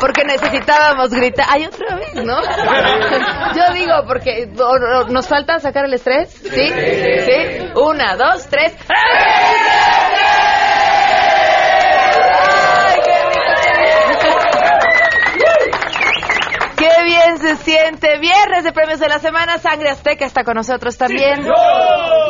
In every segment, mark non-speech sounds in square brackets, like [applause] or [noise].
porque necesitábamos gritar. Hay otra vez, ¿no? [laughs] Yo digo, porque nos falta sacar el estrés. ¿Sí? ¿Sí? Una, dos, tres. Qué bien se siente. Viernes de premios de la semana. Sangre Azteca está con nosotros también.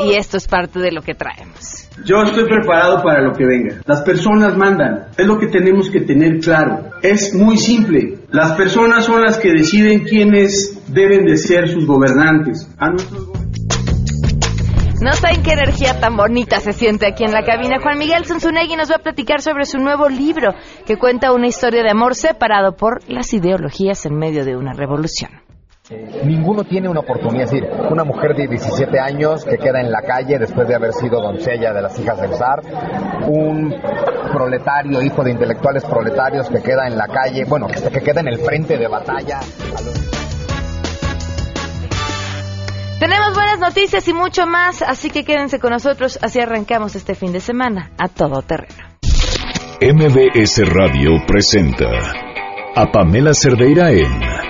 Y esto es parte de lo que traemos. Yo estoy preparado para lo que venga. Las personas mandan. Es lo que tenemos que tener claro. Es muy simple. Las personas son las que deciden quiénes deben de ser sus gobernantes. A nuestros no saben qué energía tan bonita se siente aquí en la cabina. Juan Miguel Zunzunegui nos va a platicar sobre su nuevo libro que cuenta una historia de amor separado por las ideologías en medio de una revolución. Ninguno tiene una oportunidad, es decir, una mujer de 17 años que queda en la calle después de haber sido doncella de las hijas del zar, un proletario, hijo de intelectuales proletarios que queda en la calle, bueno, que queda en el frente de batalla. Tenemos buenas noticias y mucho más, así que quédense con nosotros, así arrancamos este fin de semana a todo terreno. MBS Radio presenta a Pamela Cerdeira en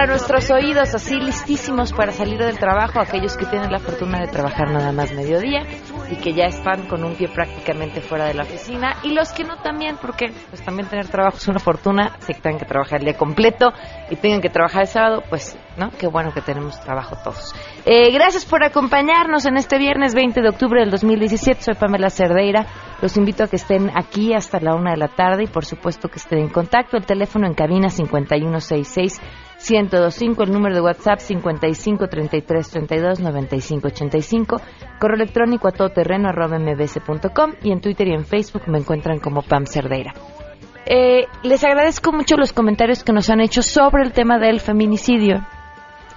Para nuestros oídos, así listísimos para salir del trabajo, aquellos que tienen la fortuna de trabajar nada más mediodía y que ya están con un pie prácticamente fuera de la oficina, y los que no también, porque pues también tener trabajo es una fortuna, si tengan que trabajar el día completo y tengan que trabajar el sábado, pues, ¿no? Qué bueno que tenemos trabajo todos. Eh, gracias por acompañarnos en este viernes 20 de octubre del 2017, soy Pamela Cerdeira, los invito a que estén aquí hasta la una de la tarde y por supuesto que estén en contacto, el teléfono en cabina 5166 1025, el número de WhatsApp 55 33 32 95 85, correo electrónico a todoterreno arroba y en Twitter y en Facebook me encuentran como Pam Cerdeira. Eh, les agradezco mucho los comentarios que nos han hecho sobre el tema del feminicidio.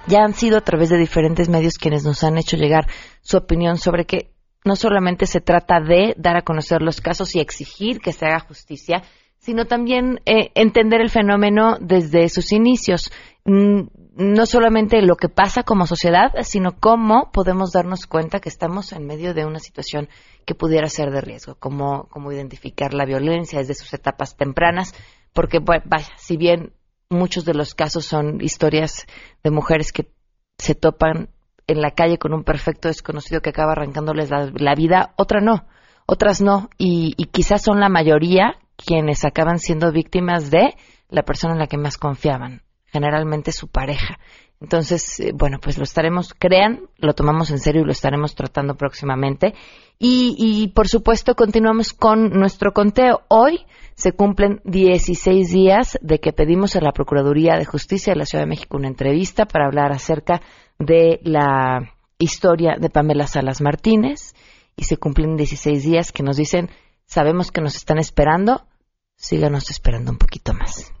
Ya han sido a través de diferentes medios quienes nos han hecho llegar su opinión sobre que no solamente se trata de dar a conocer los casos y exigir que se haga justicia, sino también eh, entender el fenómeno desde sus inicios. No solamente lo que pasa como sociedad, sino cómo podemos darnos cuenta que estamos en medio de una situación que pudiera ser de riesgo, cómo, cómo identificar la violencia desde sus etapas tempranas, porque, vaya, si bien muchos de los casos son historias de mujeres que se topan en la calle con un perfecto desconocido que acaba arrancándoles la, vida, otra no, otras no, y, y quizás son la mayoría quienes acaban siendo víctimas de la persona en la que más confiaban, generalmente su pareja. Entonces, eh, bueno, pues lo estaremos, crean, lo tomamos en serio y lo estaremos tratando próximamente. Y, y por supuesto, continuamos con nuestro conteo. Hoy se cumplen 16 días de que pedimos a la Procuraduría de Justicia de la Ciudad de México una entrevista para hablar acerca de la historia de Pamela Salas Martínez. Y se cumplen 16 días que nos dicen Sabemos que nos están esperando. Síganos esperando un poquito más.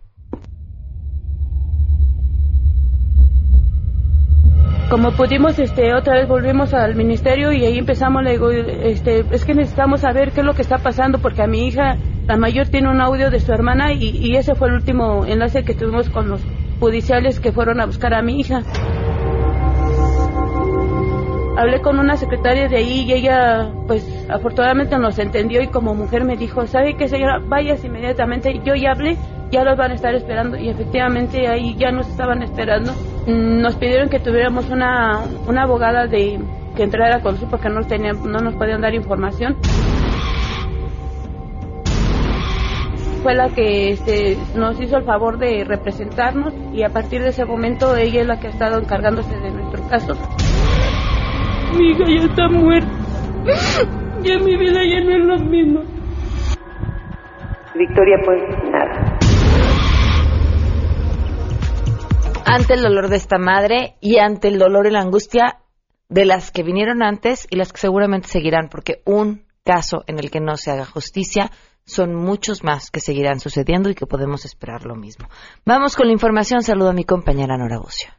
Como pudimos este otra vez volvimos al ministerio y ahí empezamos le digo este es que necesitamos saber qué es lo que está pasando porque a mi hija la mayor tiene un audio de su hermana y, y ese fue el último enlace que tuvimos con los judiciales que fueron a buscar a mi hija hablé con una secretaria de ahí y ella, pues afortunadamente nos entendió y como mujer me dijo, ¿sabe qué señora? Vayas inmediatamente. Yo ya hablé, ya los van a estar esperando y efectivamente ahí ya nos estaban esperando. Mm, nos pidieron que tuviéramos una, una abogada de que entrara con nosotros porque no, tenía, no nos podían dar información. fue la que este, nos hizo el favor de representarnos y a partir de ese momento ella es la que ha estado encargándose de nuestro caso. Mi hija ya está muerta. Ya mi vida ya no es lo mismo. Victoria, pues nada. Ante el dolor de esta madre y ante el dolor y la angustia de las que vinieron antes y las que seguramente seguirán, porque un caso en el que no se haga justicia son muchos más que seguirán sucediendo y que podemos esperar lo mismo. Vamos con la información. Saludo a mi compañera Nora Bucio.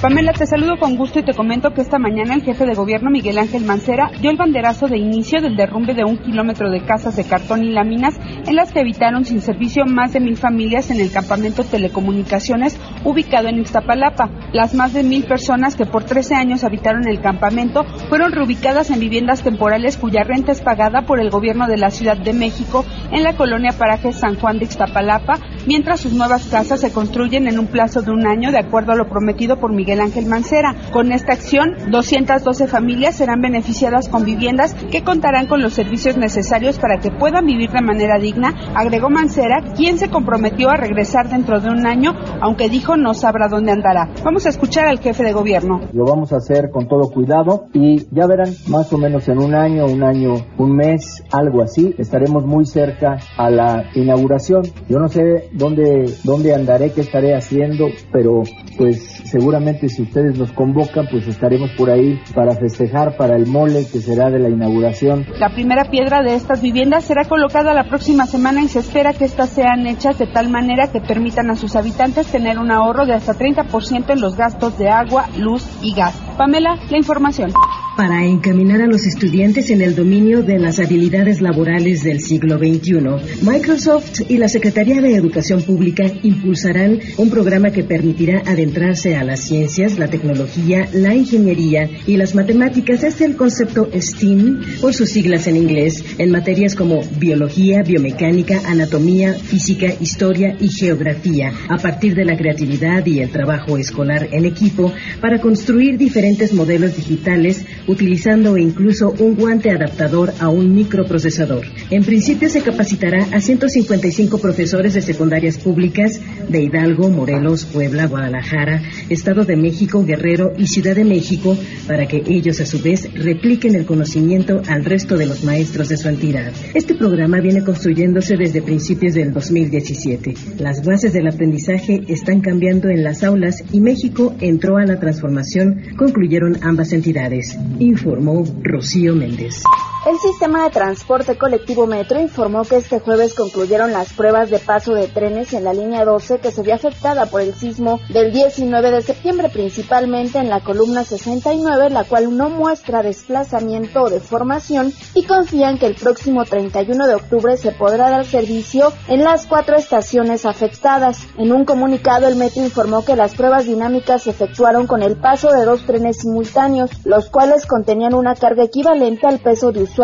Pamela, te saludo con gusto y te comento que esta mañana el jefe de gobierno Miguel Ángel Mancera dio el banderazo de inicio del derrumbe de un kilómetro de casas de cartón y láminas en las que habitaron sin servicio más de mil familias en el campamento Telecomunicaciones ubicado en Ixtapalapa. Las más de mil personas que por 13 años habitaron el campamento fueron reubicadas en viviendas temporales cuya renta es pagada por el gobierno de la Ciudad de México en la colonia Paraje San Juan de Ixtapalapa, mientras sus nuevas casas se construyen en un plazo de un año de acuerdo a lo prometido por Miguel Ángel Mancera. Con esta acción, 212 familias serán beneficiadas con viviendas que contarán con los servicios necesarios para que puedan vivir de manera digna, agregó Mancera, quien se comprometió a regresar dentro de un año, aunque dijo no sabrá dónde andará. Vamos a escuchar al jefe de gobierno. Lo vamos a hacer con todo cuidado y ya verán, más o menos en un año, un año, un mes, algo así, estaremos muy cerca a la inauguración. Yo no sé dónde, dónde andaré, qué estaré haciendo, pero pues seguramente si ustedes nos convocan, pues estaremos por ahí para festejar para el mole que será de la inauguración. La primera piedra de estas viviendas será colocada la próxima semana y se espera que estas sean hechas de tal manera que permitan a sus habitantes tener un ahorro de hasta 30% en los gastos de agua, luz y gas. Pamela, la información para encaminar a los estudiantes en el dominio de las habilidades laborales del siglo XXI. Microsoft y la Secretaría de Educación Pública impulsarán un programa que permitirá adentrarse a las ciencias, la tecnología, la ingeniería y las matemáticas desde el concepto STEAM, por sus siglas en inglés, en materias como biología, biomecánica, anatomía, física, historia y geografía, a partir de la creatividad y el trabajo escolar en equipo para construir diferentes modelos digitales utilizando incluso un guante adaptador a un microprocesador. En principio se capacitará a 155 profesores de secundarias públicas de Hidalgo, Morelos, Puebla, Guadalajara, Estado de México, Guerrero y Ciudad de México para que ellos a su vez repliquen el conocimiento al resto de los maestros de su entidad. Este programa viene construyéndose desde principios del 2017. Las bases del aprendizaje están cambiando en las aulas y México entró a la transformación, concluyeron ambas entidades informó Rocío Méndez. El sistema de transporte colectivo Metro informó que este jueves concluyeron las pruebas de paso de trenes en la línea 12 que se vio afectada por el sismo del 19 de septiembre, principalmente en la columna 69, la cual no muestra desplazamiento o deformación y confían que el próximo 31 de octubre se podrá dar servicio en las cuatro estaciones afectadas. En un comunicado, el Metro informó que las pruebas dinámicas se efectuaron con el paso de dos trenes simultáneos, los cuales contenían una carga equivalente al peso de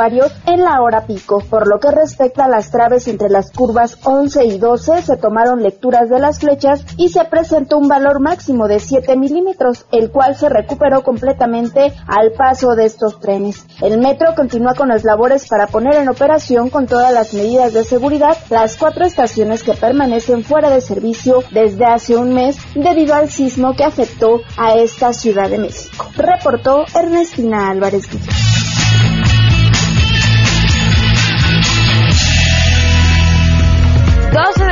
en la hora pico. Por lo que respecta a las traves entre las curvas 11 y 12, se tomaron lecturas de las flechas y se presentó un valor máximo de 7 milímetros, el cual se recuperó completamente al paso de estos trenes. El metro continúa con las labores para poner en operación con todas las medidas de seguridad las cuatro estaciones que permanecen fuera de servicio desde hace un mes debido al sismo que afectó a esta Ciudad de México. Reportó Ernestina Álvarez. 12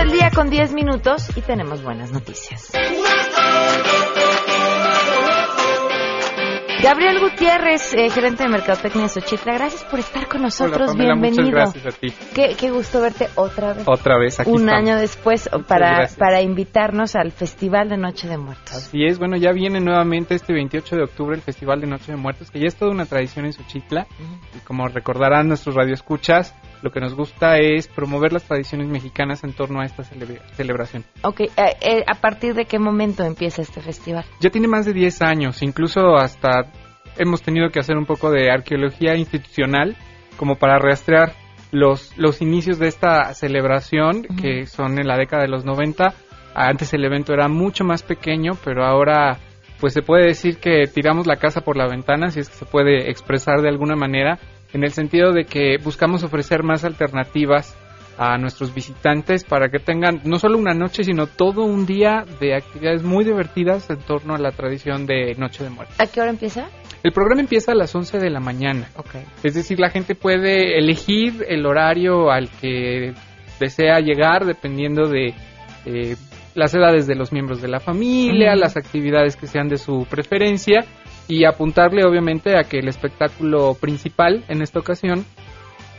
del día con 10 minutos y tenemos buenas noticias. Gabriel Gutiérrez, eh, gerente de Mercadotecnia de Xochitla, gracias por estar con nosotros. Bienvenido. Muchas gracias a ti. Qué, gusto verte otra vez. Otra vez aquí. Un año después para, para invitarnos al Festival de Noche de Muertos. Así es, bueno, ya viene nuevamente este 28 de octubre el Festival de Noche de Muertos, que ya es toda una tradición en Xochitla. Y como recordarán nuestros radioescuchas, lo que nos gusta es promover las tradiciones mexicanas en torno a esta celebración. Ok, eh, eh, ¿a partir de qué momento empieza este festival? Ya tiene más de 10 años, incluso hasta hemos tenido que hacer un poco de arqueología institucional como para rastrear los, los inicios de esta celebración, que son en la década de los 90. Antes el evento era mucho más pequeño, pero ahora pues se puede decir que tiramos la casa por la ventana, si es que se puede expresar de alguna manera, en el sentido de que buscamos ofrecer más alternativas a nuestros visitantes para que tengan no solo una noche, sino todo un día de actividades muy divertidas en torno a la tradición de Noche de Muerte. ¿A qué hora empieza? El programa empieza a las 11 de la mañana. Okay. Es decir, la gente puede elegir el horario al que desea llegar dependiendo de eh, las edades de los miembros de la familia, las actividades que sean de su preferencia y apuntarle obviamente a que el espectáculo principal en esta ocasión,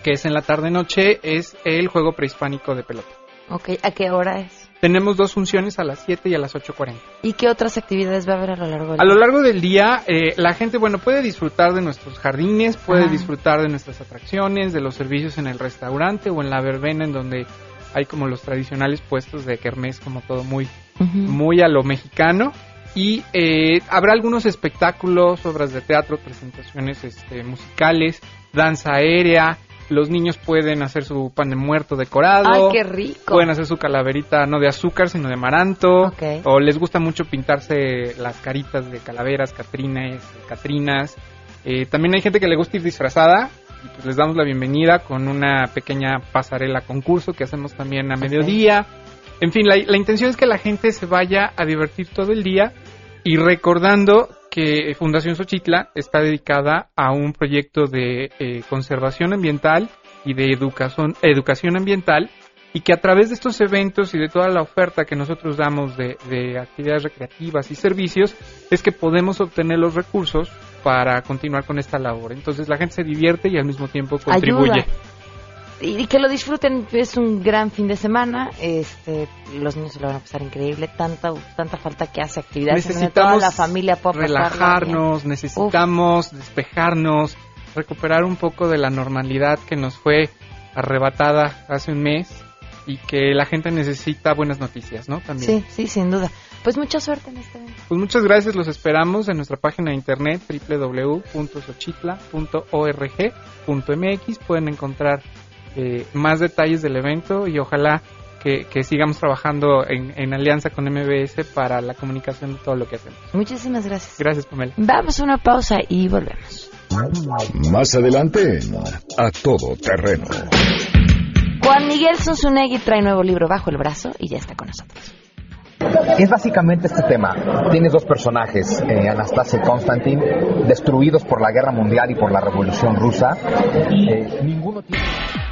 que es en la tarde-noche, es el juego prehispánico de pelota. Ok, ¿a qué hora es? Tenemos dos funciones a las 7 y a las 8.40. ¿Y qué otras actividades va a haber a lo largo del A día? lo largo del día, eh, la gente, bueno, puede disfrutar de nuestros jardines, puede disfrutar de nuestras atracciones, de los servicios en el restaurante o en la verbena, en donde hay como los tradicionales puestos de kermés, como todo muy, muy a lo mexicano. Y eh, habrá algunos espectáculos, obras de teatro, presentaciones este, musicales, danza aérea. Los niños pueden hacer su pan de muerto decorado. ¡Ay, qué rico! Pueden hacer su calaverita no de azúcar, sino de amaranto. Ok. O les gusta mucho pintarse las caritas de calaveras, catrines, catrinas. Eh, también hay gente que le gusta ir disfrazada. Y pues les damos la bienvenida con una pequeña pasarela concurso que hacemos también a mediodía. En fin, la, la intención es que la gente se vaya a divertir todo el día y recordando que Fundación Xochitla está dedicada a un proyecto de eh, conservación ambiental y de educación, educación ambiental y que a través de estos eventos y de toda la oferta que nosotros damos de, de actividades recreativas y servicios es que podemos obtener los recursos para continuar con esta labor. Entonces la gente se divierte y al mismo tiempo contribuye. Ayuda. Y, que lo disfruten, es un gran fin de semana, este, los niños se lo van a pasar increíble, tanta tanta falta que hace actividades, en donde toda necesitamos la familia relajarnos, necesitamos despejarnos, recuperar un poco de la normalidad que nos fue arrebatada hace un mes y que la gente necesita buenas noticias, ¿no? También. Sí, sí, sin duda. Pues mucha suerte en este evento. Pues muchas gracias, los esperamos en nuestra página de internet www.xochitla.org.mx. Pueden encontrar eh, más detalles del evento y ojalá que, que sigamos trabajando en, en alianza con MBS para la comunicación de todo lo que hacemos. Muchísimas gracias. Gracias, Pamela. Vamos a una pausa y volvemos. Más adelante A Todo Terreno. Juan Miguel Zunzunegui trae nuevo libro bajo el brazo y ya está con nosotros. Es básicamente este tema. Tienes dos personajes, eh, Anastasia y Konstantin, destruidos por la guerra mundial y por la revolución rusa. Eh, ninguno tiene...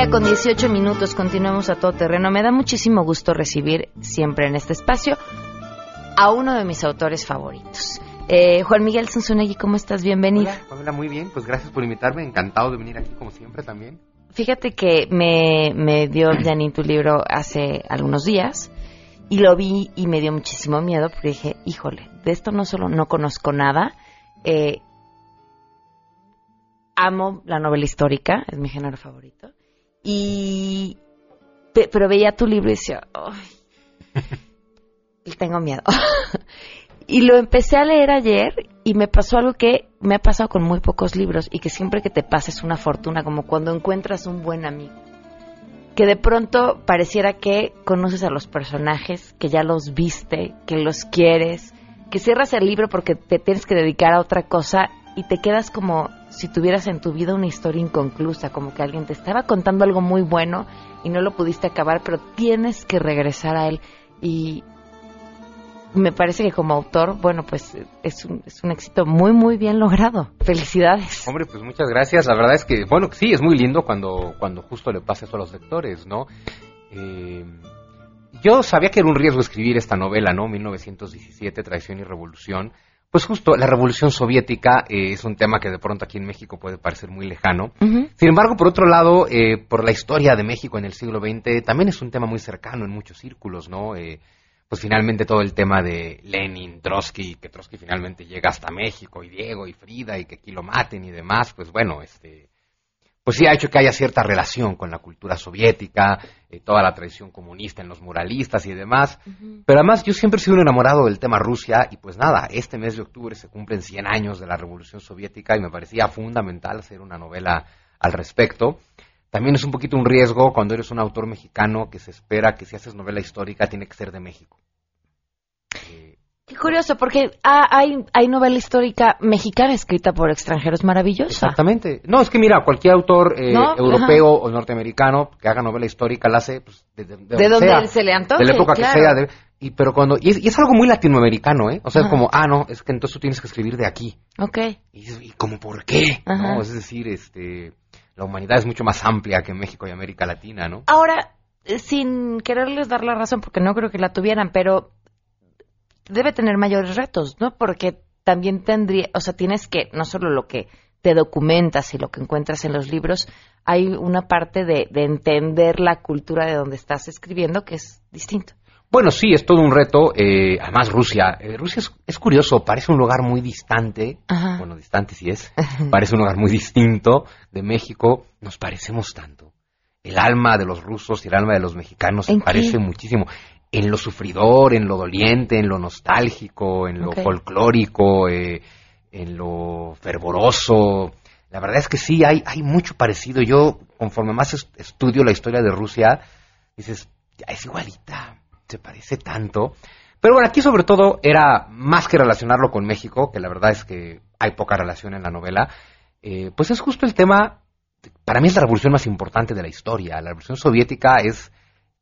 Día con 18 minutos, continuamos a todo terreno. Me da muchísimo gusto recibir siempre en este espacio a uno de mis autores favoritos. Eh, Juan Miguel Zunzunegui, ¿cómo estás? Bienvenido. Hola, muy bien, pues gracias por invitarme, encantado de venir aquí como siempre también. Fíjate que me, me dio Janine tu libro hace algunos días y lo vi y me dio muchísimo miedo porque dije, híjole, de esto no solo no conozco nada, eh, amo la novela histórica, es mi género favorito, y pe- pero veía tu libro y decía, "Ay, [laughs] tengo miedo. [laughs] y lo empecé a leer ayer y me pasó algo que me ha pasado con muy pocos libros y que siempre que te pasa es una fortuna, como cuando encuentras un buen amigo. Que de pronto pareciera que conoces a los personajes, que ya los viste, que los quieres, que cierras el libro porque te tienes que dedicar a otra cosa y te quedas como si tuvieras en tu vida una historia inconclusa, como que alguien te estaba contando algo muy bueno y no lo pudiste acabar, pero tienes que regresar a él. Y me parece que como autor, bueno, pues es un, es un éxito muy, muy bien logrado. Felicidades. Hombre, pues muchas gracias, la verdad es que, bueno, sí, es muy lindo cuando, cuando justo le pasa eso a los lectores, ¿no? Eh, yo sabía que era un riesgo escribir esta novela, ¿no? 1917, Traición y Revolución. Pues justo, la Revolución Soviética eh, es un tema que de pronto aquí en México puede parecer muy lejano. Sin embargo, por otro lado, eh, por la historia de México en el siglo XX, también es un tema muy cercano en muchos círculos, ¿no? Eh, pues finalmente todo el tema de Lenin, Trotsky, que Trotsky finalmente llega hasta México, y Diego, y Frida, y que aquí lo maten y demás, pues bueno, este, pues sí ha hecho que haya cierta relación con la cultura soviética, eh, toda la tradición comunista en los muralistas y demás. Pero además yo siempre he sido un enamorado del tema Rusia y pues nada, este mes de octubre se cumplen 100 años de la Revolución Soviética y me parecía fundamental hacer una novela al respecto. También es un poquito un riesgo cuando eres un autor mexicano que se espera que si haces novela histórica tiene que ser de México. Qué curioso, porque ah, hay, hay novela histórica mexicana escrita por extranjeros maravillosa. Exactamente. No, es que mira, cualquier autor eh, ¿No? europeo o norteamericano que haga novela histórica la hace pues, de, de- de De donde se le antoje, de la época claro. que sea. de- y, pero cuando, y es, y es algo muy latinoamericano, ¿eh? O sea, es como, ah, no, es que entonces tú tienes que escribir de aquí. Ok. Y, dices, ¿y como por qué? Ajá. ¿No? Es decir, este, la humanidad es mucho más amplia que México y América Latina, ¿no? Ahora, sin quererles dar la razón, porque no creo que la tuvieran, pero debe tener mayores retos, ¿no? Porque también tendría, o sea, tienes que, no solo lo que te documentas y lo que encuentras en los libros, hay una parte de, de entender la cultura de donde estás escribiendo que es distinto. Bueno, sí, es todo un reto. eh, además, Rusia. eh, Rusia es, es curioso, parece un lugar muy distante. Ajá. Bueno, distante sí es. [laughs] parece un lugar muy distinto de México. Nos parecemos tanto. El alma de los rusos y el alma de los mexicanos se parece muchísimo. En lo sufridor, en lo doliente, en lo nostálgico, en lo folclórico, eh, en lo fervoroso. La verdad es que sí, hay, hay mucho parecido. Yo, conforme más es- estudio la historia de Rusia, dices, es igualita, se parece tanto. Pero bueno, aquí sobre todo era más que relacionarlo con México, que la verdad es que hay poca relación en la novela, eh, pues es justo el tema, para mí es la revolución más importante de la historia. La revolución soviética es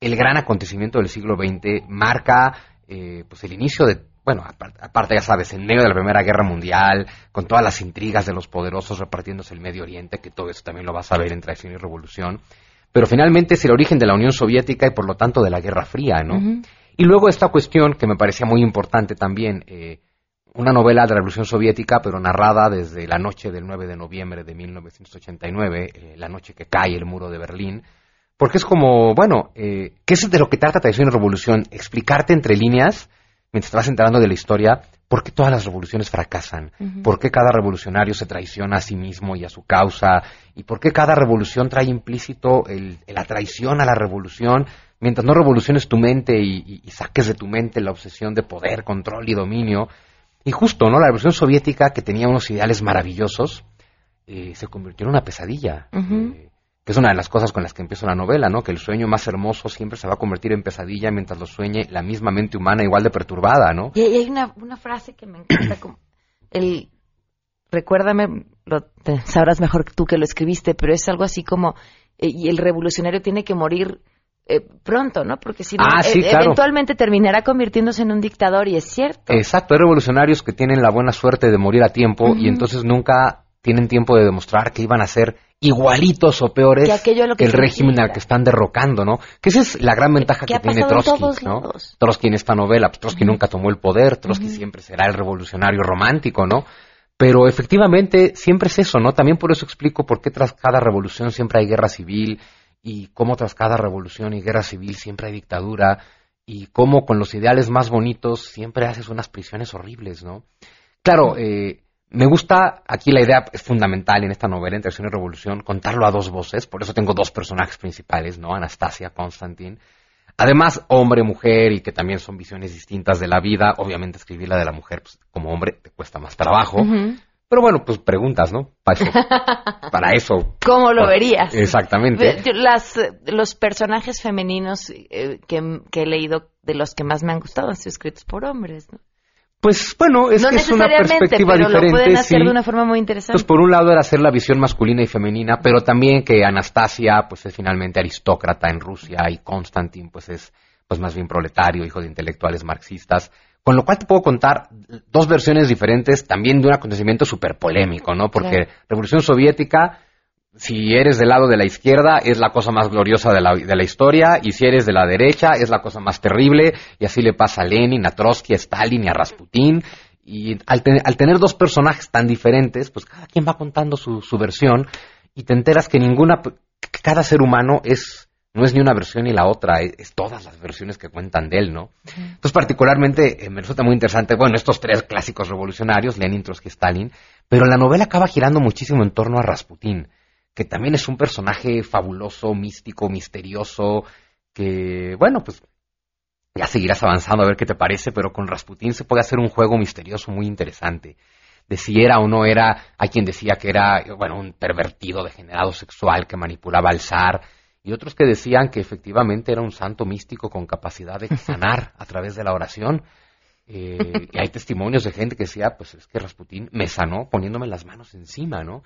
el gran acontecimiento del siglo XX, marca eh, pues el inicio de, bueno, apar- aparte ya sabes, en medio de la Primera Guerra Mundial, con todas las intrigas de los poderosos repartiéndose el Medio Oriente, que todo eso también lo vas a ver en Traición y Revolución, pero finalmente es el origen de la Unión Soviética y por lo tanto de la Guerra Fría, ¿no? Y luego esta cuestión que me parecía muy importante también, eh, una novela de la Revolución Soviética, pero narrada desde la noche del 9 de noviembre de 1989, eh, la noche que cae el muro de Berlín, porque es como, bueno, eh, ¿qué es de lo que trata Traición y Revolución? Explicarte entre líneas, mientras te vas enterando de la historia, por qué todas las revoluciones fracasan, Ujú. por qué cada revolucionario se traiciona a sí mismo y a su causa, y por qué cada revolución trae implícito el- la traición a la revolución, mientras no revoluciones tu mente y, y- y saques de tu mente la obsesión de poder, control y dominio. Y justo, ¿no? La revolución soviética, que tenía unos ideales maravillosos, eh, se convirtió en una pesadilla. Eh, que es una de las cosas con las que empiezo la novela, ¿no? Que el sueño más hermoso siempre se va a convertir en pesadilla mientras lo sueñe la misma mente humana igual de perturbada, ¿no? Y, hay una, una frase que me encanta, como el, recuérdame, lo, te- sabrás mejor que tú que lo escribiste, pero es algo así como, eh, y el revolucionario tiene que morir eh, pronto, ¿no? Porque si no, Ah, sí, eh, claro. eventualmente terminará convirtiéndose en un dictador y es cierto. Exacto, hay revolucionarios que tienen la buena suerte de morir a tiempo y entonces nunca tienen tiempo de demostrar que iban a ser igualitos o peores Que aquello a lo que el régimen al que están derrocando, ¿no? Que esa es la gran ventaja que tiene Trotsky, ¿no? lados. Trotsky en esta novela, pues Trotsky nunca tomó el poder, Trotsky siempre será el revolucionario romántico, ¿no? Pero efectivamente siempre es eso, ¿no? También por eso explico por qué tras cada revolución siempre hay guerra civil y cómo tras cada revolución y guerra civil siempre hay dictadura y cómo con los ideales más bonitos siempre haces unas prisiones horribles, ¿no? Claro, eh, me gusta, aquí la idea es fundamental en esta novela, Entre Acción y Revolución, contarlo a dos voces, por eso tengo dos personajes principales, ¿no? Anastasia, Constantin. Además, hombre, mujer, y que también son visiones distintas de la vida. Obviamente, escribir la de la mujer, pues, como hombre, te cuesta más trabajo. Pero bueno, pues preguntas, ¿no? Para eso. [laughs] para eso. ¿Cómo lo verías? Exactamente. Las, los personajes femeninos eh, que, que he leído, de los que más me han gustado, han sido escritos por hombres, ¿no? Pues bueno, es no que es una perspectiva pero diferente. lo pueden hacer sí. de una forma muy interesante. Pues por un lado era hacer la visión masculina y femenina, pero también que Anastasia pues es finalmente aristócrata en Rusia y Konstantin pues es pues más bien proletario, hijo de intelectuales marxistas. Con lo cual te puedo contar dos versiones diferentes también de un acontecimiento súper polémico, ¿no? Porque Claro. Revolución Soviética, si eres del lado de la izquierda, es la cosa más gloriosa de la, de la historia, y si eres de la derecha, es la cosa más terrible, y así le pasa a Lenin, a Trotsky, a Stalin y a Rasputín. Y al, te- al tener dos personajes tan diferentes, pues cada quien va contando su, su versión, y te enteras que ninguna, que cada ser humano es, no es ni una versión ni la otra, es, es todas las versiones que cuentan de él, ¿no? Entonces, particularmente, eh, me resulta muy interesante, bueno, estos tres clásicos revolucionarios, Lenin, Trotsky, Stalin, pero la novela acaba girando muchísimo en torno a Rasputín, que también es un personaje fabuloso, místico, misterioso, que, bueno, pues ya seguirás avanzando a ver qué te parece, pero con Rasputín se puede hacer un juego misterioso muy interesante. De si era o no era, hay quien decía que era, bueno, un pervertido degenerado sexual que manipulaba al zar, y otros que decían que efectivamente era un santo místico con capacidad de sanar a través de la oración. Eh, y hay testimonios de gente que decía, pues es que Rasputín me sanó poniéndome las manos encima, ¿no?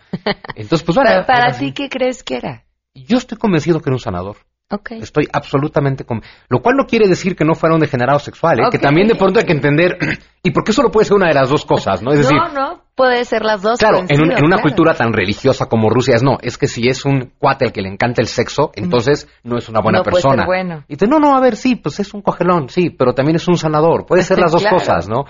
Entonces, pues bueno. [laughs] Para, para ti, ¿qué crees que era? Yo estoy convencido que era un sanador. Okay. Estoy absolutamente con... Lo cual no quiere decir que no fuera un degenerado sexual, ¿eh? Okay. que también de pronto hay que entender... [clears throat] ¿Y por qué solo puede ser una de las dos cosas? ¿no? Es decir, no, no, puede ser las dos. Claro, en, un, en, una claro. cultura tan religiosa como Rusia es no, es que si es un cuate al que le encanta el sexo, entonces no es una buena no persona. Puede ser bueno. Y te, no, no, a ver, sí, pues es un cogelón, sí, pero también es un sanador. Puede ser [laughs] las dos claro. cosas, ¿no?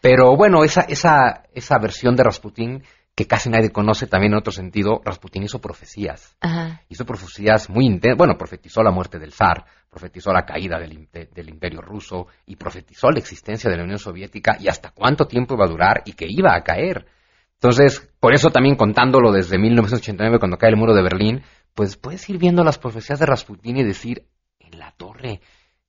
Pero bueno, esa, esa, esa versión de Rasputín que casi nadie conoce también en otro sentido, Rasputín hizo profecías. Ajá. Hizo profecías muy intensas. Bueno, profetizó la muerte del zar, profetizó la caída del, de, del, imperio ruso y profetizó la existencia de la Unión Soviética y hasta cuánto tiempo iba a durar y que iba a caer. Entonces, por eso también contándolo desde 1989 cuando cae el muro de Berlín, pues puedes ir viendo las profecías de Rasputín y decir, en la torre,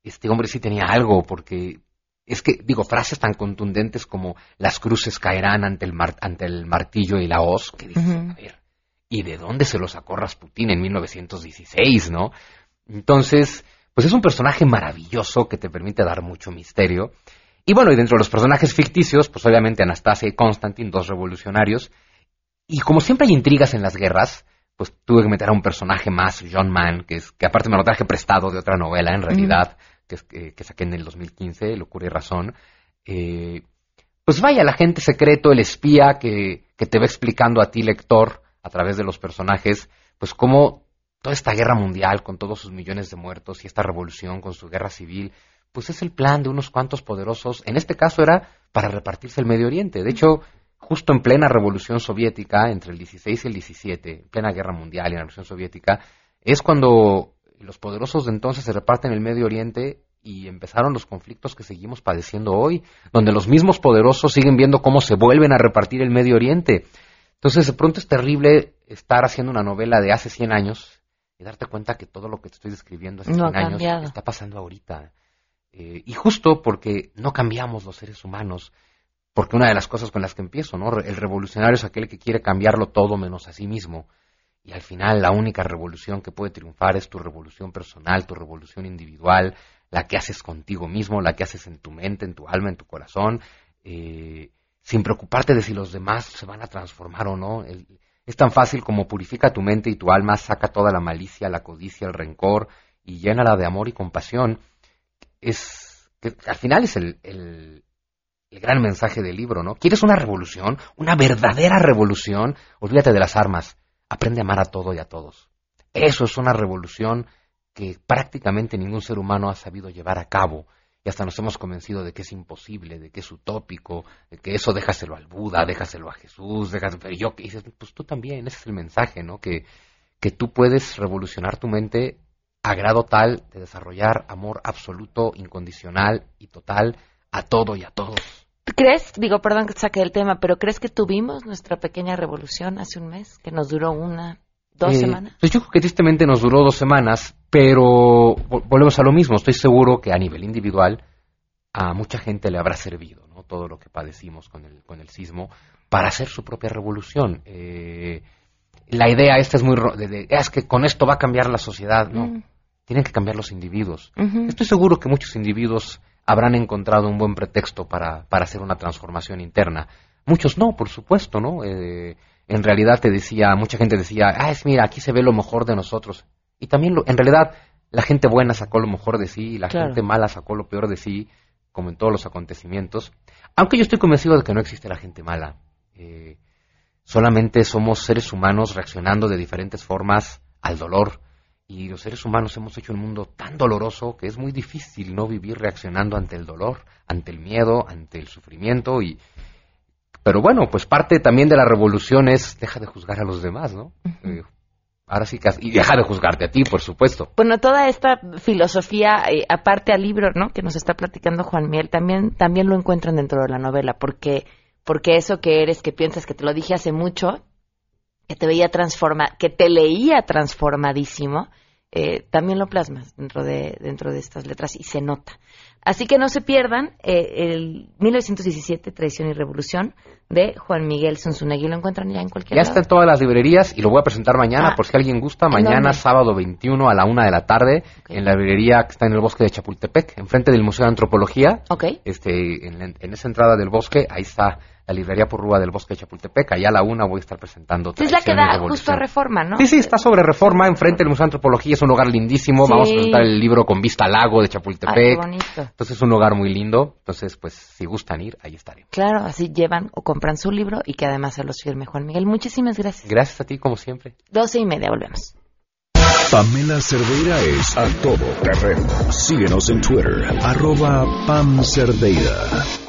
este hombre sí tenía algo, porque es que, digo, frases tan contundentes como las cruces caerán ante el, mar, ante el martillo y la hoz, que dices, uh -huh. a ver, ¿y de dónde se lo sacó Rasputín en 1916, no? Entonces, pues es un personaje maravilloso que te permite dar mucho misterio. Y bueno, y dentro de los personajes ficticios, pues obviamente Anastasia y Constantine, dos revolucionarios. Y como siempre hay intrigas en las guerras, pues tuve que meter a un personaje más, John Mann, que, es, que aparte me lo traje prestado de otra novela, en realidad, mm. que, que, que, saqué en el 2015, Locura y Razón. Eh, pues vaya, el agente secreto, el espía que, que te va explicando a ti, lector, a través de los personajes, pues cómo toda esta guerra mundial, con todos sus millones de muertos y esta revolución con su guerra civil, pues es el plan de unos cuantos poderosos. En este caso era para repartirse el Medio Oriente. De hecho, justo en plena revolución soviética, entre el 16 y el 17, en plena guerra mundial y la revolución soviética, es cuando los poderosos de entonces se reparten el Medio Oriente y empezaron los conflictos que seguimos padeciendo hoy, donde los mismos poderosos siguen viendo cómo se vuelven a repartir el Medio Oriente. Entonces, de pronto es terrible estar haciendo una novela de hace 100 años y darte cuenta que todo lo que te estoy describiendo hace no 100 años está pasando ahorita. Eh, y justo porque no cambiamos los seres humanos, porque una de las cosas con las que empiezo, ¿no? El revolucionario es aquel que quiere cambiarlo todo menos a sí mismo. Y al final la única revolución que puede triunfar es tu revolución personal, tu revolución individual, la que haces contigo mismo, la que haces en tu mente, en tu alma, en tu corazón, eh, sin preocuparte de si los demás se van a transformar o no. El, es tan fácil como purifica tu mente y tu alma, saca toda la malicia, la codicia, el rencor y llénala de amor y compasión. Es que al final es el, el, el gran mensaje del libro, ¿no? ¿Quieres una revolución? Una verdadera revolución. Olvídate de las armas. Aprende a amar a todo y a todos. Eso es una revolución que prácticamente ningún ser humano ha sabido llevar a cabo. Y hasta nos hemos convencido de que es imposible, de que es utópico, de que eso déjaselo al Buda, déjaselo a Jesús, déjaselo... Pero yo que dices, pues tú también, ese es el mensaje, ¿no? Que, que tú puedes revolucionar tu mente a grado tal de desarrollar amor absoluto, incondicional y total a todo y a todos. ¿Crees, digo, perdón que saque el tema, pero crees que tuvimos nuestra pequeña revolución hace un mes, que nos duró una, dos eh, semanas? Pues yo creo que tristemente nos duró dos semanas, pero volvemos a lo mismo. Estoy seguro que a nivel individual a mucha gente le habrá servido, ¿no? Todo lo que padecimos con el, con el sismo para hacer su propia revolución. Eh, la idea esta es muy... De, de, es que con esto va a cambiar la sociedad, ¿no? Mm. Tienen que cambiar los individuos. Uh -huh. Estoy seguro que muchos individuos habrán encontrado un buen pretexto para, para hacer una transformación interna. Muchos no, por supuesto, ¿no? Eh, en realidad te decía, mucha gente decía, ah, es mira, aquí se ve lo mejor de nosotros. Y también, lo, en realidad, la gente buena sacó lo mejor de sí, y la claro. gente mala sacó lo peor de sí, como en todos los acontecimientos. Aunque yo estoy convencido de que no existe la gente mala. Eh, solamente somos seres humanos reaccionando de diferentes formas al dolor. Y los seres humanos hemos hecho un mundo tan doloroso que es muy difícil no vivir reaccionando ante el dolor, ante el miedo, ante el sufrimiento y pero bueno, pues parte también de la revolución es deja de juzgar a los demás, ¿no? Uh -huh. eh, ahora sí que y deja de juzgarte a ti, por supuesto. Bueno, toda esta filosofía eh, aparte al libro, ¿no? Que nos está platicando Juan Miel, también también lo encuentran dentro de la novela, porque porque eso que eres, que piensas que te lo dije hace mucho, que te veía transforma, que te leía transformadísimo, eh, también lo plasmas dentro de, dentro de estas letras y se nota. Así que no se pierdan eh, el 1917, Traición y Revolución, de Juan Miguel Sonsunegui. Lo encuentran ya en cualquier Ya lado. está en todas las librerías y lo voy a presentar mañana Ah. por si alguien gusta. ¿En Mañana, sábado 21 a la una de la tarde, en la librería que está en el bosque de Chapultepec, enfrente del Museo de Antropología. Ok. Este, en, en esa entrada del bosque, ahí está la librería por Rúa del bosque de Chapultepec. Allá a la una voy a estar presentando. Es la que da justo a Reforma, ¿no? Sí, sí, está sobre Reforma, enfrente del Museo de Antropología. Es un lugar lindísimo. Sí. Vamos a presentar el libro con vista al lago de Ay, qué Chapultepec. bonito. Entonces es un lugar muy lindo. Entonces, pues, si gustan ir, ahí estaré. Claro, así llevan o compran su libro y que además se los firme Juan Miguel. Muchísimas gracias. Gracias a ti, como siempre. Doce y media, volvemos. Pamela Cerdeira es a todo terreno. Síguenos en Twitter, arroba Pam Cerdeira.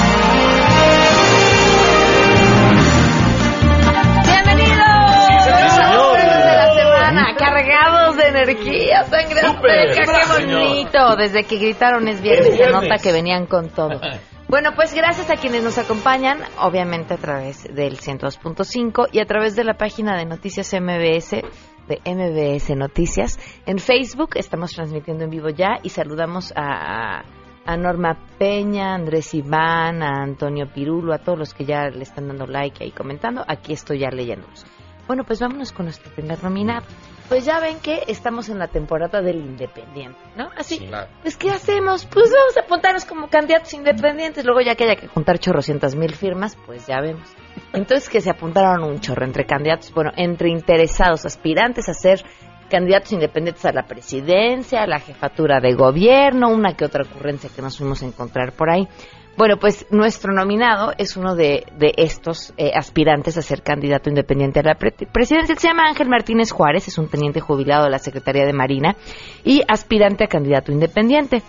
Cargados de energía, sangre azteca, qué bonito. Desde que gritaron es viernes, se nota que venían con todo. [laughs] Bueno, pues gracias a quienes nos acompañan, obviamente a través del 102.5 y a través de la página de Noticias MBS, de MBS Noticias. En Facebook estamos transmitiendo en vivo ya y saludamos a, a Norma Peña, a Andrés Iván, a Antonio Pirulo, a todos los que ya le están dando like y comentando. Aquí estoy ya leyéndolos. Bueno, pues vámonos con nuestro primer nominado. Pues ya ven que estamos en la temporada del independiente, ¿no? Así, pues ¿qué hacemos? Pues vamos a apuntarnos como candidatos independientes. Luego ya que haya que juntar chorrocientas mil firmas, pues ya vemos. Entonces que se apuntaron un chorro entre candidatos, bueno, entre interesados, aspirantes a ser candidatos independientes a la presidencia, a la jefatura de gobierno, una que otra ocurrencia que nos fuimos a encontrar por ahí. Bueno, pues nuestro nominado es uno de, de estos eh, aspirantes a ser candidato independiente a la pre- presidencia, que se llama Ángel Martínez Juárez, es un teniente jubilado de la Secretaría de Marina y aspirante a candidato independiente.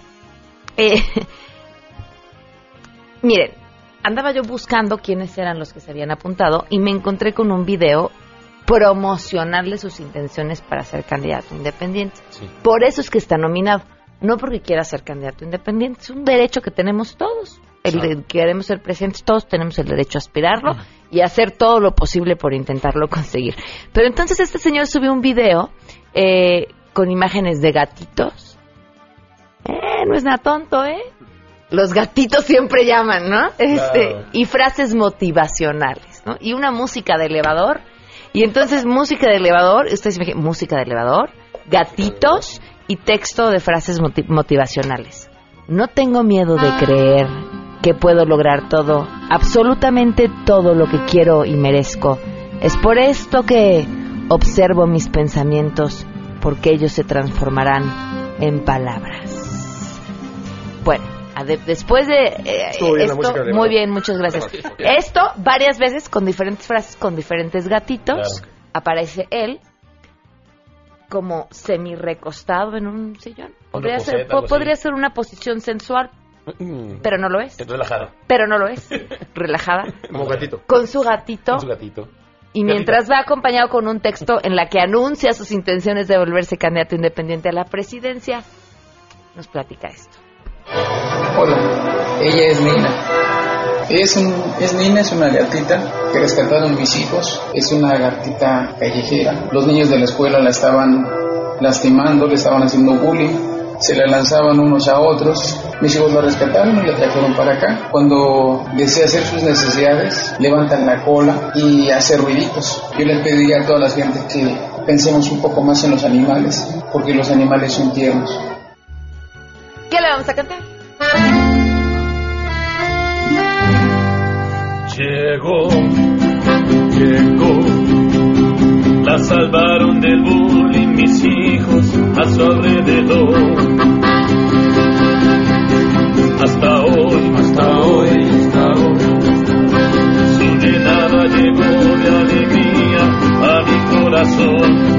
Eh, [laughs] miren, andaba yo buscando quiénes eran los que se habían apuntado y me encontré con un video promocionarle sus intenciones para ser candidato independiente. Por eso es que está nominado. No porque quiera ser candidato independiente, es un derecho que tenemos todos. El de que queremos ser presidentes, todos tenemos el derecho a aspirarlo y hacer todo lo posible por intentarlo conseguir. Pero entonces este señor subió un video eh, con imágenes de gatitos. Eh, no es nada tonto, ¿eh? Los gatitos siempre llaman, ¿no? Este, y frases motivacionales, ¿no? Y una música de elevador. Y entonces música de elevador, ustedes me dijeron, música de elevador, gatitos y texto de frases moti- motivacionales. No tengo miedo de creer que puedo lograr todo, absolutamente todo lo que quiero y merezco. Es por esto que observo mis pensamientos, porque ellos se transformarán en palabras. Bueno, de- después de eh, bien esto, de muy bien, muchas gracias. Esto varias veces con diferentes frases, con diferentes gatitos, Claro. aparece él como semi recostado en un sillón. Ser, po- podría ser una posición sensual, pero no lo es. Relajada. Pero no lo es. [laughs] Relajada. Como gatito. Con su gatito. Con su gatito. Y mientras va acompañado con un texto en la que anuncia sus intenciones de volverse candidato independiente a la presidencia, nos platica esto. Hola, ella es Nina. Es, un, es Nina, es una gatita que rescataron mis hijos. Es una gatita callejera. Los niños de la escuela la estaban lastimando, le estaban haciendo bullying. Se la lanzaban unos a otros. Mis hijos la rescataron y la trajeron para acá. Cuando desea hacer sus necesidades, levantan la cola y hace ruiditos. Yo les pediría a toda la gente que pensemos un poco más en los animales, porque los animales son tiernos. ¿Qué le vamos a cantar? Llegó, llegó, la salvaron del bullying mis hijos a su alrededor. Hasta hoy, hasta hoy, hasta hoy, su llegó de alegría a mi corazón.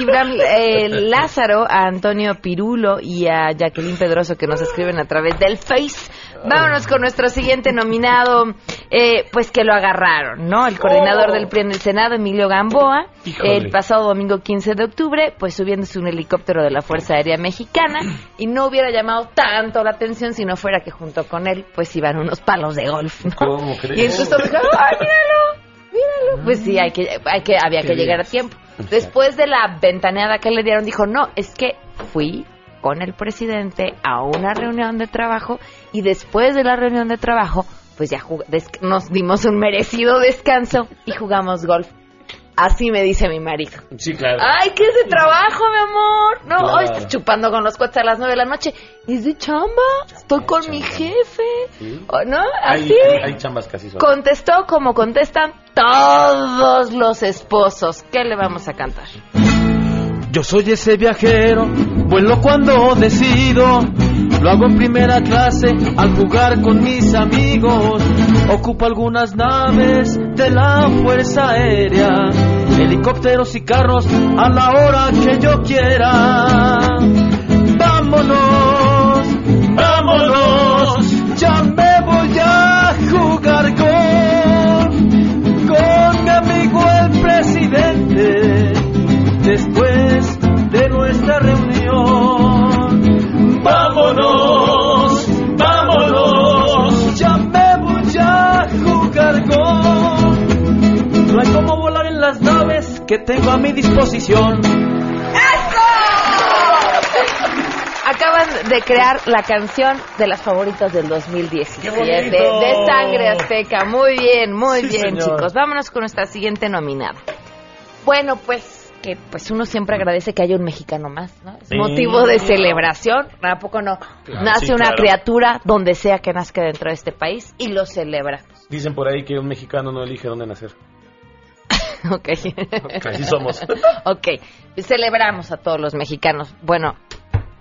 Gibran [laughs] eh, Lázaro, a Antonio Pirulo y a Jacqueline Pedroso que nos escriben a través del Face. Vámonos con nuestro siguiente nominado, eh, pues que lo agarraron, ¿no? El coordinador del PRI en el Senado, Emilio Gamboa, Híjole. el pasado domingo 15 de octubre, pues subiéndose un helicóptero de la Fuerza Aérea Mexicana y no hubiera llamado tanto la atención si no fuera que junto con él, pues iban unos palos de golf, ¿no? ¿Cómo crees? Y entonces todos dijeron, ¡ay, míralo! Míralo. Pues sí, hay que, hay que, había que llegar a tiempo. Después de la ventaneada que le dieron, dijo, no, es que fui con el presidente a una reunión de trabajo y después de la reunión de trabajo, pues ya jug- des- nos dimos un merecido descanso y jugamos golf. Así me dice mi marido. Sí, claro. Ay, ¿qué es de trabajo, mi amor? No, Claro. hoy estás chupando con los coches a las nueve de la noche. Es de chamba. Estoy con mi jefe. ¿O ¿No? Hay, Así. hay, hay chambas son. Contestó como contestan todos los esposos. ¿Qué le vamos a cantar? Yo soy ese viajero, vuelo cuando decido. Lo hago en primera clase al jugar con mis amigos. Ocupo algunas naves de la Fuerza Aérea, helicópteros y carros a la hora que yo quiera. Tengo a mi disposición. Acaban de crear la canción de las favoritas del 2017 ¡Qué de! Sangre Azteca. Muy bien, muy Sí, bien, señor. chicos. Vámonos con nuestra siguiente nominada. Bueno, pues que pues uno siempre agradece que haya un mexicano más, ¿no? Es Sí. motivo de celebración, ¿a poco no? Claro, Nace sí, una claro. criatura donde sea que nazca dentro de este país y lo celebra. Dicen por ahí que un mexicano no elige dónde nacer. [laughs] Ok. Así somos. [laughs] ok. Celebramos a todos los mexicanos. Bueno,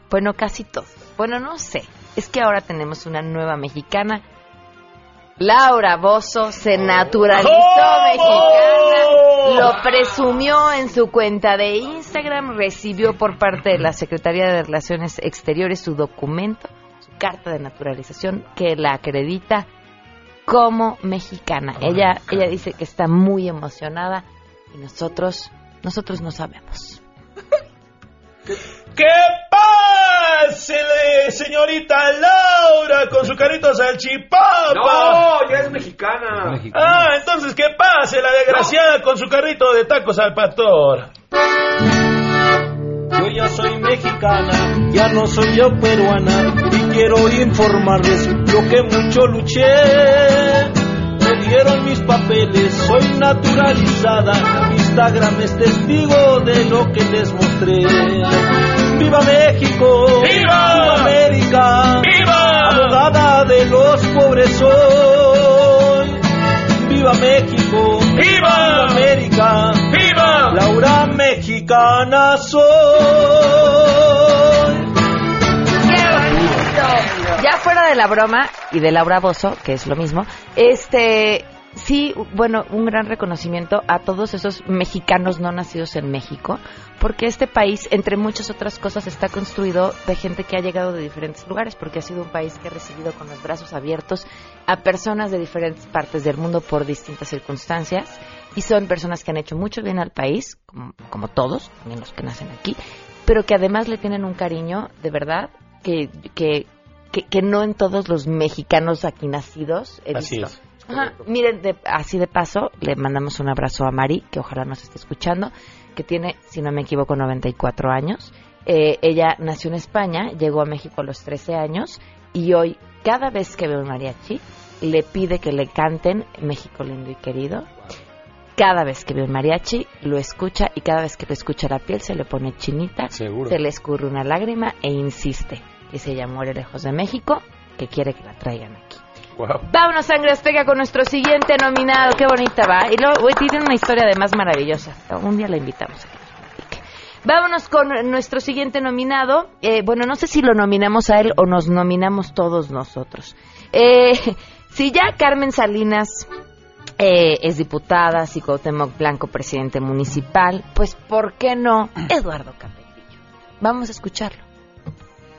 bueno, casi todos. Bueno, no sé. Es que ahora tenemos una nueva mexicana. Laura Bozo se naturalizó mexicana, lo presumió en su cuenta de Instagram, recibió por parte de la Secretaría de Relaciones Exteriores su documento, su carta de naturalización que la acredita como mexicana. Ella, ella dice que está muy emocionada y nosotros, nosotros no sabemos. [laughs] ¡Que pásele, señorita Laura, con su carrito salchipapa! No, ya es mexicana. Ah, entonces que pase la desgraciada con su carrito de tacos al pastor. Yo ya soy mexicana, ya no soy yo peruana y quiero informarles lo que mucho luché. Dieron mis papeles, soy naturalizada, Instagram es testigo de lo que les mostré. ¡Viva México! ¡Viva! América! ¡Viva! Abogada de los pobres soy. ¡Viva México! ¡Viva! América! ¡Viva! Laura mexicana soy. Ya fuera de la broma y de Laura Bozo, que es lo mismo, este sí, bueno, un gran reconocimiento a todos esos mexicanos no nacidos en México, porque este país, entre muchas otras cosas, está construido de gente que ha llegado de diferentes lugares, porque ha sido un país que ha recibido con los brazos abiertos a personas de diferentes partes del mundo por distintas circunstancias, y son personas que han hecho mucho bien al país, como, como todos, también los que nacen aquí, pero que además le tienen un cariño, de verdad, que, que, que, que no en todos los mexicanos aquí nacidos he Así visto. es. Ajá, miren, de- así de paso, le mandamos un abrazo a Mari, que ojalá nos esté escuchando, que tiene, si no me equivoco, 94 años. Eh, ella nació en España, llegó a México a los 13 años y hoy, cada vez que ve un mariachi, le pide que le canten México lindo y querido. Cada vez que ve un mariachi, lo escucha y cada vez que lo escucha la piel se le pone chinita, Seguro. se le escurre una lágrima e insiste que se More lejos de México, que quiere que la traigan aquí. Vámonos, sangre azteca, con nuestro siguiente nominado. Qué bonita va. Y luego, tiene una historia además maravillosa. Un día la invitamos. a. Vámonos con nuestro siguiente nominado. Eh, bueno, no sé si lo nominamos a él o nos nominamos todos nosotros. Eh, [laughs] si ya Carmen Salinas eh, es diputada, si Cuauhtémoc Blanco presidente municipal, pues ¿por qué no Eduardo Capetillo? Vamos a escucharlo.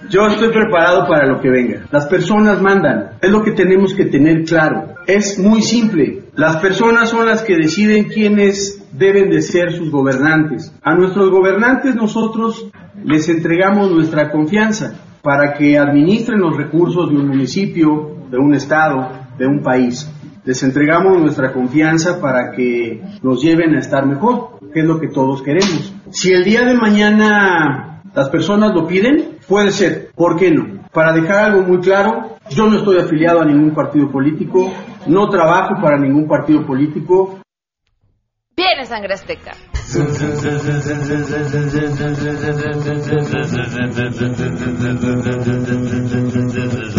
Yo estoy preparado para lo que venga. Las personas mandan. Es lo que tenemos que tener claro. Es muy simple. Las personas son las que deciden quiénes deben de ser sus gobernantes. A nuestros gobernantes nosotros les entregamos nuestra confianza para que administren los recursos de un municipio, de un estado, de un país. Les entregamos nuestra confianza para que nos lleven a estar mejor, que es lo que todos queremos. Si el día de mañana las personas lo piden, puede ser, ¿por qué no? Para dejar algo muy claro, yo no estoy afiliado a ningún partido político, no trabajo para ningún partido político. Viene sangre azteca.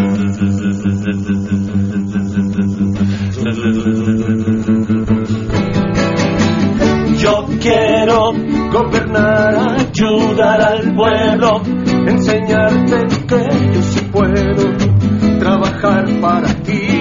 [laughs] ayudar al pueblo, enseñarte que yo sí puedo trabajar para ti.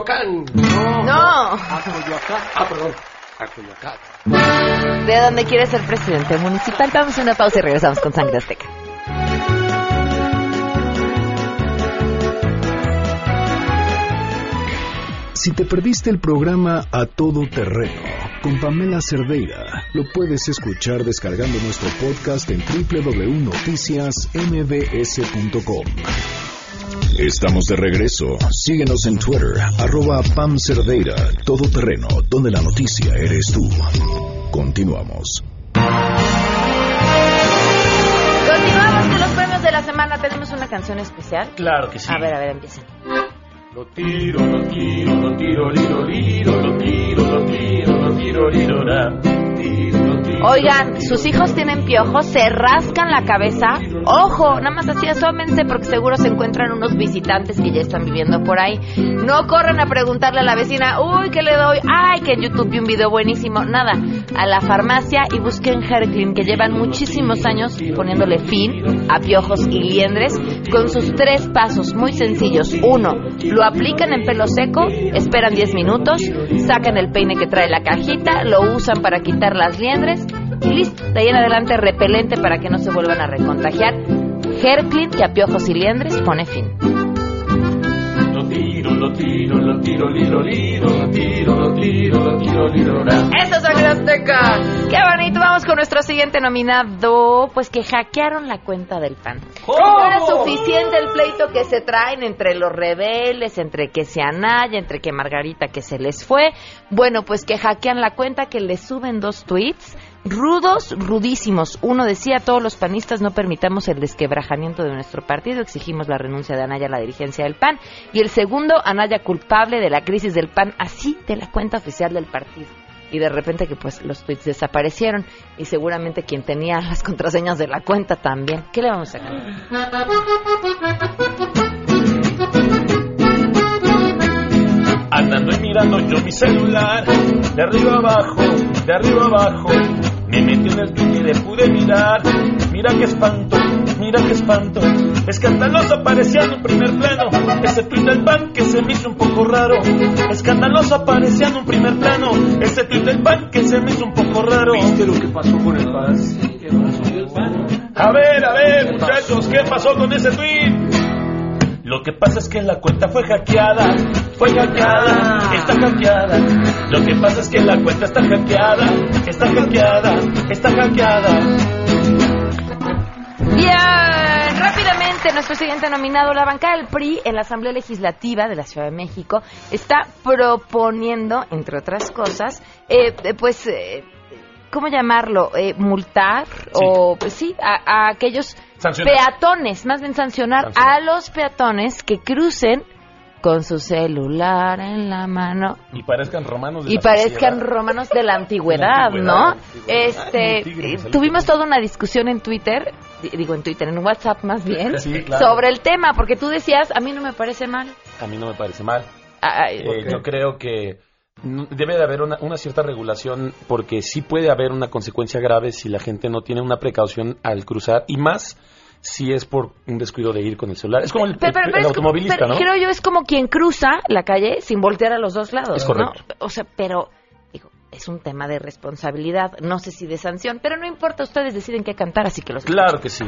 Coyoacán. No. A Coyoacán. Ah, perdón. A Coyoacán. ¿De dónde quieres ser presidente municipal? Vamos a una pausa y regresamos con sangre azteca. Si te perdiste el programa A Todo Terreno con Pamela Cerdeira, lo puedes escuchar descargando nuestro podcast en www.noticiasmbs.com. Estamos de regreso. Síguenos en Twitter, arroba Pam Cerdeira, Todo Terreno, donde la noticia eres tú. Continuamos. Continuamos con los premios de la semana. Tenemos una canción especial. Claro que sí. A ver, a ver, empiecen. Lo tiro, lo tiro, lo tiro, liro, liro, lo tiro, lo tiro, lo tiro, liro, tiro, Oigan, sus hijos tienen piojos, se rascan la cabeza. Ojo, nada más así asómense porque seguro se encuentran unos visitantes que ya están viviendo por ahí. No corran a preguntarle a la vecina, uy, ¿qué le doy? Ay, que en YouTube vi un video buenísimo. Nada, a la farmacia y busquen Herclin, que llevan muchísimos años poniéndole fin a piojos y liendres con sus tres pasos muy sencillos. Uno, lo aplican en pelo seco, esperan 10 minutos, sacan el peine que trae la cajita, lo usan para quitar las liendres y listo. De ahí en adelante repelente para que no se vuelvan a recontagiar. Herclin que a piojos y liendres pone fin. Lo tiro, lo tiro, lo tiro, liro, liro, lo tiro, lo tiro, lo tiro, liro. ¡Eso es Azteca! ¡Qué bonito! Vamos con nuestro siguiente nominado. Pues que hackearon la cuenta del PAN. No era suficiente el pleito que se traen entre los rebeldes, entre que se Anaya, entre que Margarita que se les fue. Bueno, pues que hackean la cuenta, que le suben dos tweets. Rudos, rudísimos. Uno decía, todos los panistas no permitamos el desquebrajamiento de nuestro partido, exigimos la renuncia de Anaya a la dirigencia del PAN. Y el segundo, Anaya culpable de la crisis del PAN, así de la cuenta oficial del partido y de repente que pues los tweets desaparecieron y seguramente quien tenía las contraseñas de la cuenta también. ¿Qué le vamos a sacar? Andando y mirando yo mi celular, de arriba abajo, de arriba abajo, me metí en el y pude mirar. Mira qué espanto, mira qué espanto. Escandaloso aparecía en un primer plano. Ese tweet del pan que se me hizo un poco raro. Escandaloso aparecía en un primer plano. Ese tweet del pan que se me hizo un poco raro. ¿Viste lo que pasó con el pan? A ver, a ver, muchachos, ¿qué pasó con ese tweet? Lo que pasa es que la cuenta fue hackeada, fue hackeada, está hackeada. Lo que pasa es que la cuenta está hackeada, está hackeada, está hackeada. Bien, rápidamente nuestro siguiente nominado, la bancada del PRI en la Asamblea Legislativa de la Ciudad de México está proponiendo, entre otras cosas, eh, eh, pues, eh, ¿cómo llamarlo? Eh, multar o, pues sí, a, a aquellos Sancionar. peatones, más bien sancionar a los peatones que crucen con su celular en la mano Y parezcan romanos de y la parezcan sociedad. romanos de la [laughs] antigüedad, ¿no? antigüedad. Este, tigre, tuvimos toda una discusión en Twitter, di- digo en Twitter, en WhatsApp más bien, Sí, claro. sobre el tema, porque tú decías, a mí no me parece mal. A mí no me parece mal. Ay, Eh, yo creo que debe de haber una, una cierta regulación porque sí puede haber una consecuencia grave si la gente no tiene una precaución al cruzar y más si es por un descuido de ir con el celular. Es como el, Pero, pero- el pero como- automovilista, pero ¿no? creo yo es como quien cruza la calle sin voltear a los dos lados. Es correcto. ¿no? O sea, pero digo, es un tema de responsabilidad, no sé si de sanción, pero no importa, ustedes deciden qué cantar, así que los Claro que sí.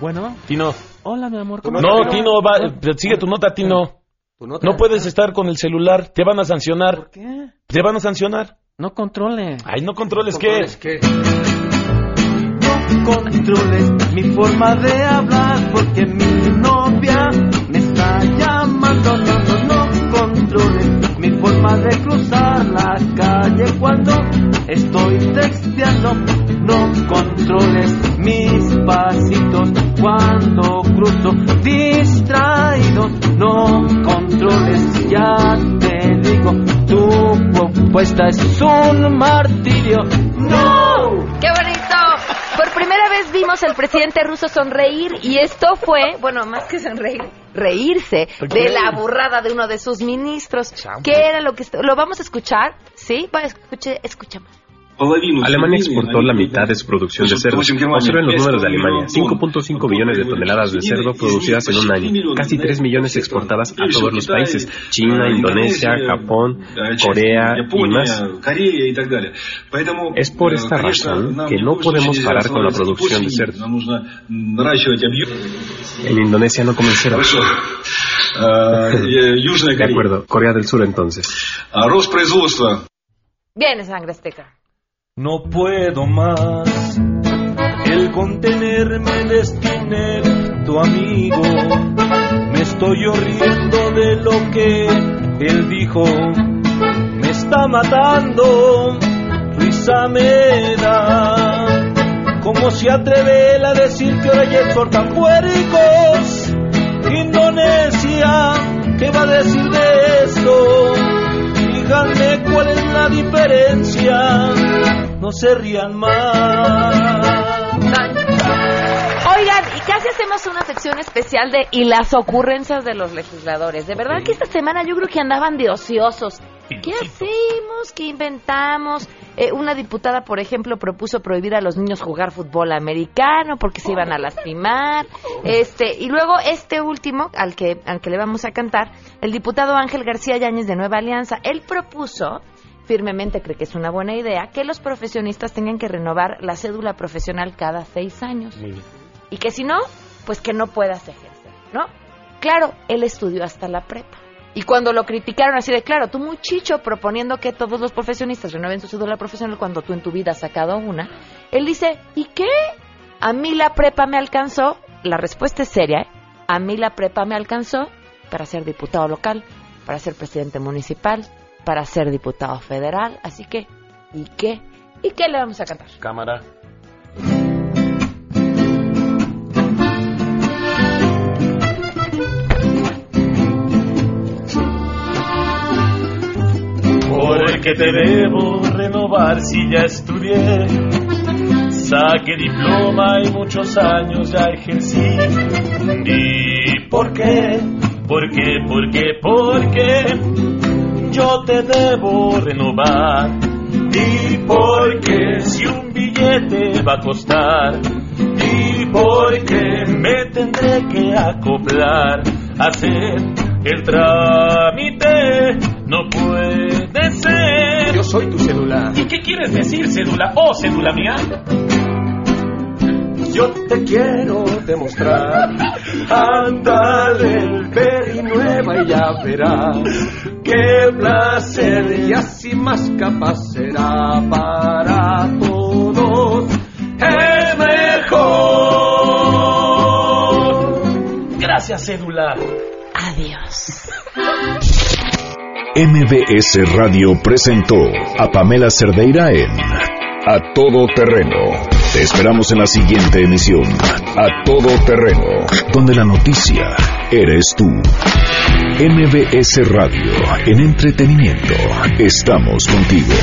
Bueno. Tino. Hola, mi amor. No, Tino, va, sigue tu nota, Tino. No puedes estar con el celular, te van a sancionar. ¿Por qué? Te van a sancionar. No controle. Ay, no controles, ¿qué? controles mi forma de hablar porque mi novia me está llamando. No, no, no controles mi forma de cruzar la calle cuando estoy texteando. No controles mis pasitos cuando cruzo distraído. No controles, ya te digo, tu propuesta es un martirio. No. ¡Qué bonito! Por primera vez vimos al presidente ruso sonreír y esto fue, bueno, más que sonreír, reírse de la burrada de uno de sus ministros. ¿Qué era lo que... ¿Lo vamos a escuchar? ¿Sí? Escuche, escuchamos. Alemania exportó la mitad de su producción de cerdo. Observen los números de Alemania. 5.5 millones de toneladas de cerdo producidas en un año. Casi 3 millones exportadas a todos los países. China, Indonesia, Japón, Corea y más. Es por esta razón que no podemos parar con la producción de cerdo. En Indonesia no comen cerdo. De acuerdo. Corea del Sur entonces. Viene sangre azteca. No puedo más el contenerme de Skinner, tu amigo. Me estoy riendo de lo que él dijo. Me está matando, risa me da. ¿Cómo se atreve él a decir que ahora ya exportan puercos? Indonesia, ¿qué va a decir de esto? Díganme cuál es la diferencia. No se rían más. Oigan, y casi hacemos una sección especial de y las ocurrencias de los legisladores. De verdad que esta semana yo creo que andaban de ociosos. ¿Qué hacemos? ¿Qué inventamos? Eh, una diputada, por ejemplo, propuso prohibir a los niños jugar fútbol americano porque se iban a lastimar. Este, y luego este último, al que, al que le vamos a cantar, el diputado Ángel García Yáñez de Nueva Alianza, él propuso firmemente cree que es una buena idea que los profesionistas tengan que renovar la cédula profesional cada seis años y que si no, pues que no puedas ejercer, ¿no? Claro, él estudió hasta la prepa. Y cuando lo criticaron así de claro, tú muy chicho proponiendo que todos los profesionistas renueven su cédula profesional cuando tú en tu vida has sacado una, él dice, ¿y qué? A mí la prepa me alcanzó, la respuesta es seria, ¿eh? A mí la prepa me alcanzó para ser diputado local, para ser presidente municipal, para ser diputado federal, así que, ¿y qué? ¿Y qué le vamos a cantar? Cámara. Porque te debo renovar si ya estudié. Saqué diploma y muchos años ya ejercí. ¿Y por qué? ¿Por qué? ¿Por qué? ¿Por qué? Yo te debo renovar. ¿Y por qué? Si un billete va a costar. ¿Y por qué? Me tendré que acoplar. Hacer el trámite. No puede ser. Yo soy tu celular. ¿Y qué quieres decir, cédula? Oh, cédula mía. Yo te quiero demostrar. [laughs] Ándale el y ya verás. Qué placer y así más capaz será para todos. Es mejor licencia cedular. Adiós. MBS Radio presentó a Pamela Cerdeira en A Todo Terreno. Te esperamos en la siguiente emisión, A Todo Terreno, donde la noticia eres tú. MBS Radio, en entretenimiento, estamos contigo.